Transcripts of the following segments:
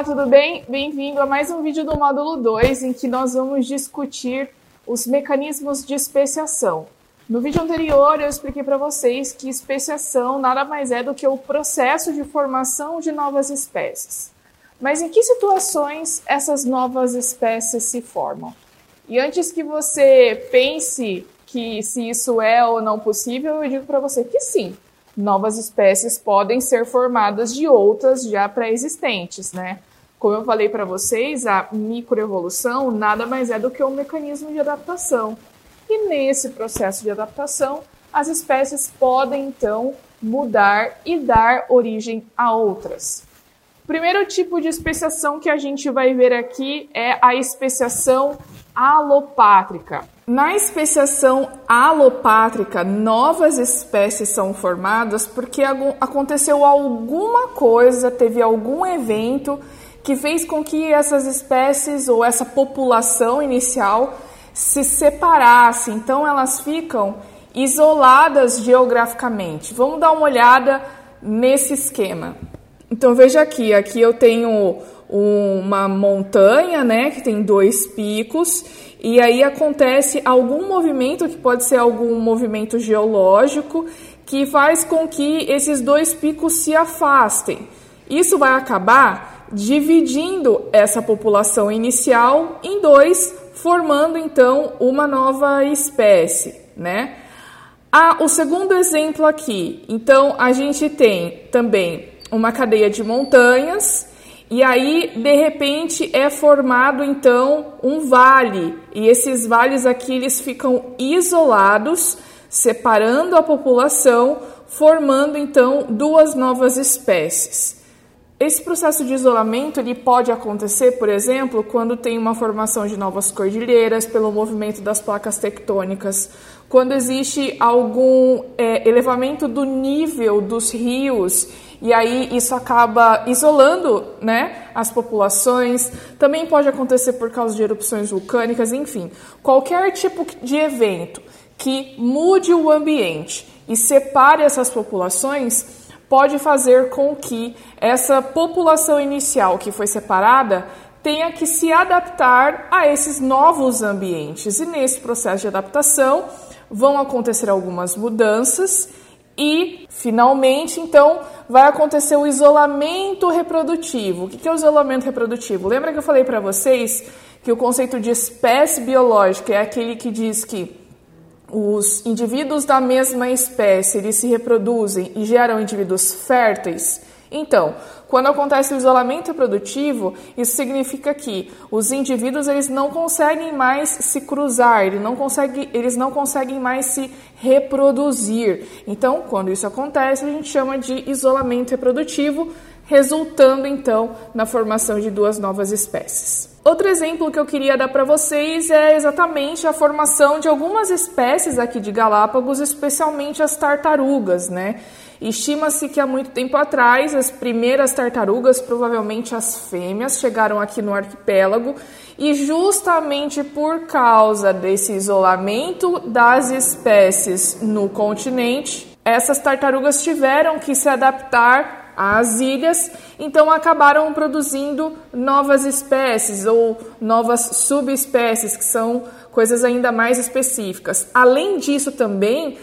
Olá, tudo bem? Bem-vindo a mais um vídeo do módulo 2, em que nós vamos discutir os mecanismos de especiação. No vídeo anterior, eu expliquei para vocês que especiação nada mais é do que o processo de formação de novas espécies. Mas em que situações essas novas espécies se formam? E antes que você pense que se isso é ou não possível, eu digo para você que sim novas espécies podem ser formadas de outras já pré-existentes, né? Como eu falei para vocês, a microevolução nada mais é do que um mecanismo de adaptação. E nesse processo de adaptação, as espécies podem então mudar e dar origem a outras. O primeiro tipo de especiação que a gente vai ver aqui é a especiação alopátrica. Na especiação alopátrica, novas espécies são formadas porque aconteceu alguma coisa, teve algum evento que fez com que essas espécies ou essa população inicial se separasse. Então elas ficam isoladas geograficamente. Vamos dar uma olhada nesse esquema. Então veja aqui, aqui eu tenho uma montanha, né, que tem dois picos, e aí acontece algum movimento que pode ser algum movimento geológico que faz com que esses dois picos se afastem. Isso vai acabar dividindo essa população inicial em dois, formando então uma nova espécie, né? Ah, o segundo exemplo aqui. Então a gente tem também uma cadeia de montanhas e aí, de repente, é formado então um vale, e esses vales aqui eles ficam isolados, separando a população, formando então duas novas espécies. Esse processo de isolamento ele pode acontecer, por exemplo, quando tem uma formação de novas cordilheiras pelo movimento das placas tectônicas, quando existe algum é, elevamento do nível dos rios e aí isso acaba isolando né, as populações. Também pode acontecer por causa de erupções vulcânicas, enfim. Qualquer tipo de evento que mude o ambiente e separe essas populações pode fazer com que essa população inicial que foi separada tenha que se adaptar a esses novos ambientes. E nesse processo de adaptação vão acontecer algumas mudanças e, finalmente, então, vai acontecer o isolamento reprodutivo. O que é o isolamento reprodutivo? Lembra que eu falei para vocês que o conceito de espécie biológica é aquele que diz que os indivíduos da mesma espécie eles se reproduzem e geram indivíduos férteis? Então, quando acontece o isolamento reprodutivo, isso significa que os indivíduos eles não conseguem mais se cruzar, eles não conseguem, eles não conseguem mais se reproduzir. Então, quando isso acontece, a gente chama de isolamento reprodutivo, resultando então na formação de duas novas espécies. Outro exemplo que eu queria dar para vocês é exatamente a formação de algumas espécies aqui de Galápagos, especialmente as tartarugas, né? Estima-se que há muito tempo atrás as primeiras tartarugas, provavelmente as fêmeas, chegaram aqui no arquipélago e justamente por causa desse isolamento das espécies no continente, essas tartarugas tiveram que se adaptar às ilhas, então acabaram produzindo novas espécies ou novas subespécies, que são coisas ainda mais específicas. Além disso, também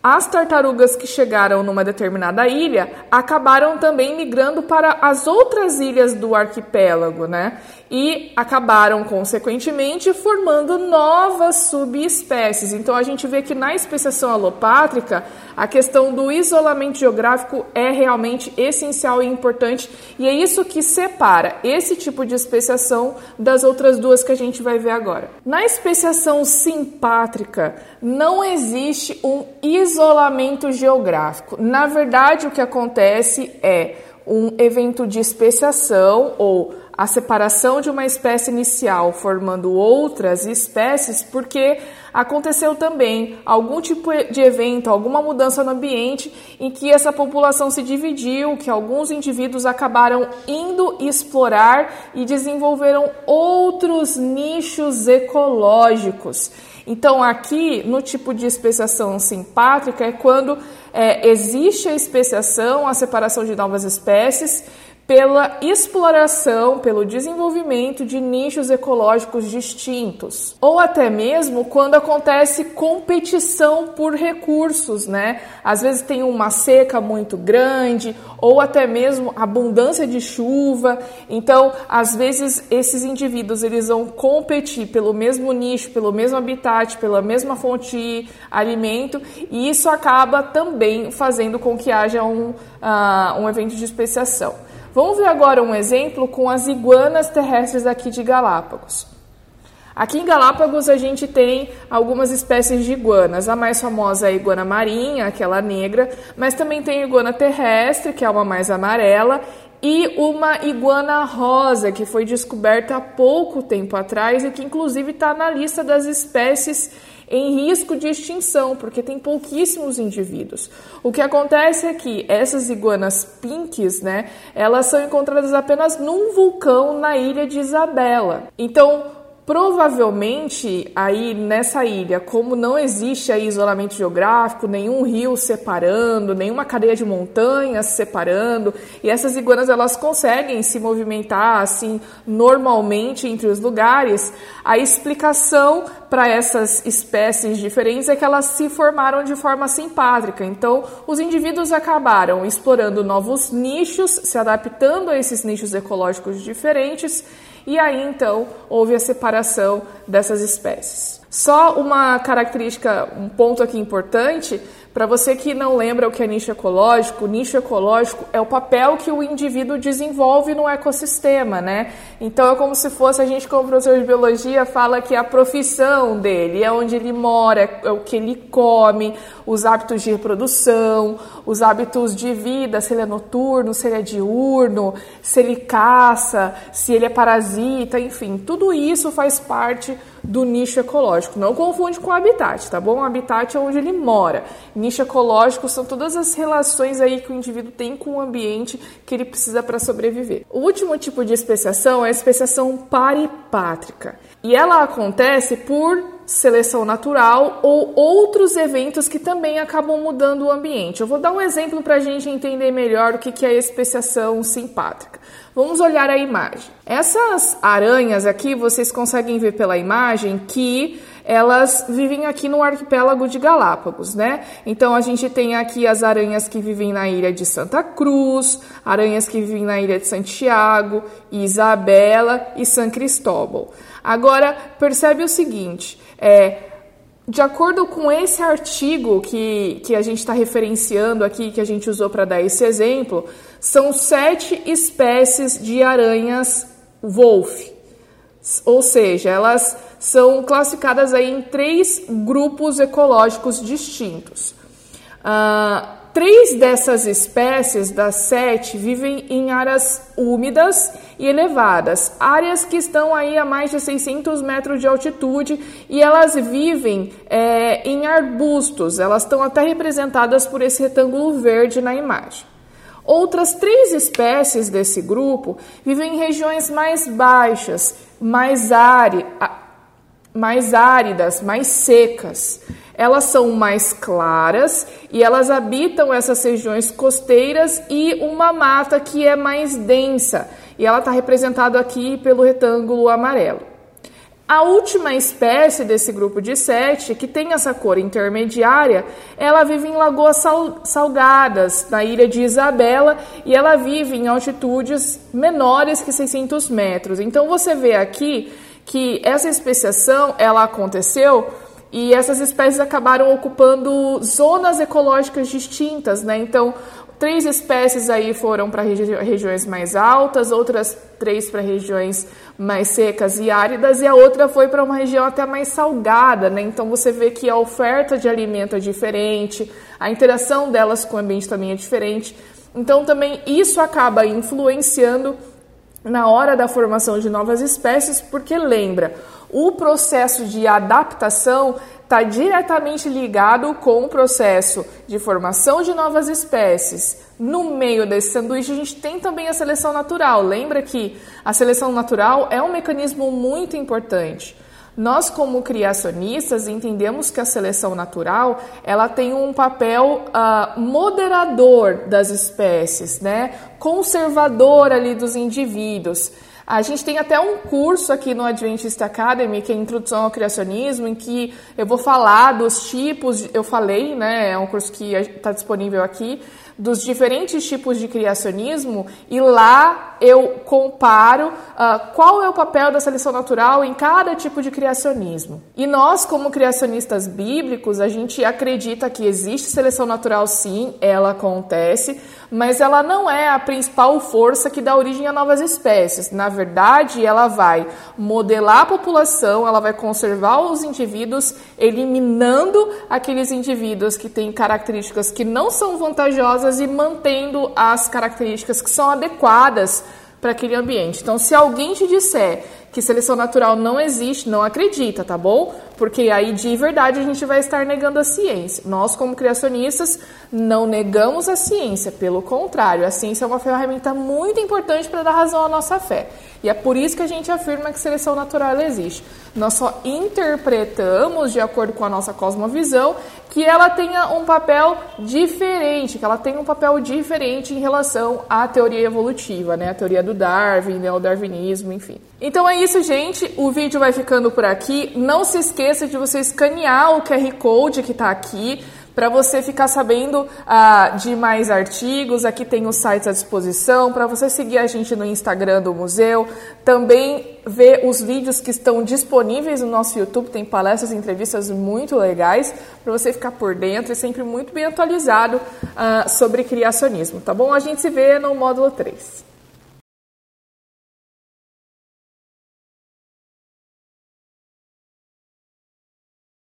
as tartarugas que chegaram numa determinada ilha acabaram também migrando para as outras ilhas do arquipélago, né? E acabaram, consequentemente, formando novas subespécies. Então, a gente vê que na especiação alopátrica, a questão do isolamento geográfico é realmente essencial e importante, e é isso que separa esse tipo de especiação das outras duas que a gente vai ver agora. Na especiação simpátrica, não existe um isolamento geográfico. Na verdade, o que acontece é um evento de especiação ou a separação de uma espécie inicial formando outras espécies, porque aconteceu também algum tipo de evento, alguma mudança no ambiente em que essa população se dividiu, que alguns indivíduos acabaram indo explorar e desenvolveram outros nichos ecológicos. Então, aqui no tipo de especiação simpátrica é quando é, existe a especiação, a separação de novas espécies pela exploração, pelo desenvolvimento de nichos ecológicos distintos, ou até mesmo quando acontece competição por recursos, né? Às vezes tem uma seca muito grande, ou até mesmo abundância de chuva. Então, às vezes esses indivíduos eles vão competir pelo mesmo nicho, pelo mesmo habitat, pela mesma fonte de alimento, e isso acaba também fazendo com que haja um, uh, um evento de especiação. Vamos ver agora um exemplo com as iguanas terrestres aqui de Galápagos. Aqui em Galápagos a gente tem algumas espécies de iguanas. A mais famosa é a iguana marinha, aquela negra, mas também tem a iguana terrestre, que é uma mais amarela, e uma iguana rosa, que foi descoberta há pouco tempo atrás e que inclusive está na lista das espécies em risco de extinção, porque tem pouquíssimos indivíduos. O que acontece é que essas iguanas pinks, né, elas são encontradas apenas num vulcão na ilha de Isabela. Então, Provavelmente aí nessa ilha, como não existe aí isolamento geográfico, nenhum rio separando, nenhuma cadeia de montanhas separando, e essas iguanas elas conseguem se movimentar assim normalmente entre os lugares, a explicação para essas espécies diferentes é que elas se formaram de forma simpátrica. Então, os indivíduos acabaram explorando novos nichos, se adaptando a esses nichos ecológicos diferentes e aí então houve a separação dessas espécies. Só uma característica, um ponto aqui importante para você que não lembra o que é nicho ecológico, nicho ecológico é o papel que o indivíduo desenvolve no ecossistema, né? Então é como se fosse a gente, como professor de biologia, fala que é a profissão dele, é onde ele mora, é o que ele come, os hábitos de reprodução, os hábitos de vida, se ele é noturno, se ele é diurno, se ele caça, se ele é parasita, enfim, tudo isso faz parte do nicho ecológico. Não confunde com o habitat, tá bom? O habitat é onde ele mora. Nicho ecológico são todas as relações aí que o indivíduo tem com o ambiente que ele precisa para sobreviver. O último tipo de especiação é a especiação paripátrica. E ela acontece por seleção natural ou outros eventos que também acabam mudando o ambiente. Eu vou dar um exemplo para a gente entender melhor o que é especiação simpátrica. Vamos olhar a imagem. Essas aranhas aqui, vocês conseguem ver pela imagem que elas vivem aqui no arquipélago de Galápagos, né? Então a gente tem aqui as aranhas que vivem na ilha de Santa Cruz, aranhas que vivem na ilha de Santiago, Isabela e San Cristóbal. Agora percebe o seguinte: é, de acordo com esse artigo que, que a gente está referenciando aqui, que a gente usou para dar esse exemplo, são sete espécies de aranhas wolf. Ou seja, elas são classificadas aí em três grupos ecológicos distintos. Uh, Três dessas espécies, das sete, vivem em áreas úmidas e elevadas, áreas que estão aí a mais de 600 metros de altitude e elas vivem é, em arbustos, elas estão até representadas por esse retângulo verde na imagem. Outras três espécies desse grupo vivem em regiões mais baixas, mais, mais áridas, mais secas. Elas são mais claras e elas habitam essas regiões costeiras e uma mata que é mais densa. E ela está representada aqui pelo retângulo amarelo. A última espécie desse grupo de sete, que tem essa cor intermediária, ela vive em lagoas sal salgadas, na ilha de Isabela, e ela vive em altitudes menores que 600 metros. Então você vê aqui que essa especiação ela aconteceu e essas espécies acabaram ocupando zonas ecológicas distintas, né? Então, três espécies aí foram para regi regiões mais altas, outras três para regiões mais secas e áridas, e a outra foi para uma região até mais salgada, né? Então você vê que a oferta de alimento é diferente, a interação delas com o ambiente também é diferente. Então também isso acaba influenciando na hora da formação de novas espécies, porque lembra, o processo de adaptação está diretamente ligado com o processo de formação de novas espécies. No meio desse sanduíche, a gente tem também a seleção natural. Lembra que a seleção natural é um mecanismo muito importante. Nós, como criacionistas, entendemos que a seleção natural ela tem um papel uh, moderador das espécies, né? conservador ali dos indivíduos. A gente tem até um curso aqui no Adventist Academy, que é Introdução ao Criacionismo, em que eu vou falar dos tipos, eu falei, né? É um curso que está disponível aqui, dos diferentes tipos de criacionismo e lá eu comparo uh, qual é o papel da seleção natural em cada tipo de criacionismo. E nós, como criacionistas bíblicos, a gente acredita que existe seleção natural sim, ela acontece, mas ela não é a principal força que dá origem a novas espécies. Na verdade, ela vai modelar a população, ela vai conservar os indivíduos, eliminando aqueles indivíduos que têm características que não são vantajosas e mantendo as características que são adequadas para aquele ambiente. Então, se alguém te disser que seleção natural não existe, não acredita, tá bom? Porque aí de verdade a gente vai estar negando a ciência. Nós, como criacionistas, não negamos a ciência, pelo contrário, a ciência é uma ferramenta muito importante para dar razão à nossa fé. E é por isso que a gente afirma que seleção natural existe. Nós só interpretamos, de acordo com a nossa cosmovisão, que ela tenha um papel diferente, que ela tenha um papel diferente em relação à teoria evolutiva, né? A teoria do Darwin, né? o darwinismo, enfim. Então é isso, gente. O vídeo vai ficando por aqui. Não se esqueça de você escanear o QR Code que está aqui para você ficar sabendo uh, de mais artigos, aqui tem os sites à disposição, para você seguir a gente no Instagram do museu, também ver os vídeos que estão disponíveis no nosso YouTube, tem palestras e entrevistas muito legais, para você ficar por dentro e sempre muito bem atualizado uh, sobre criacionismo, tá bom? A gente se vê no módulo 3.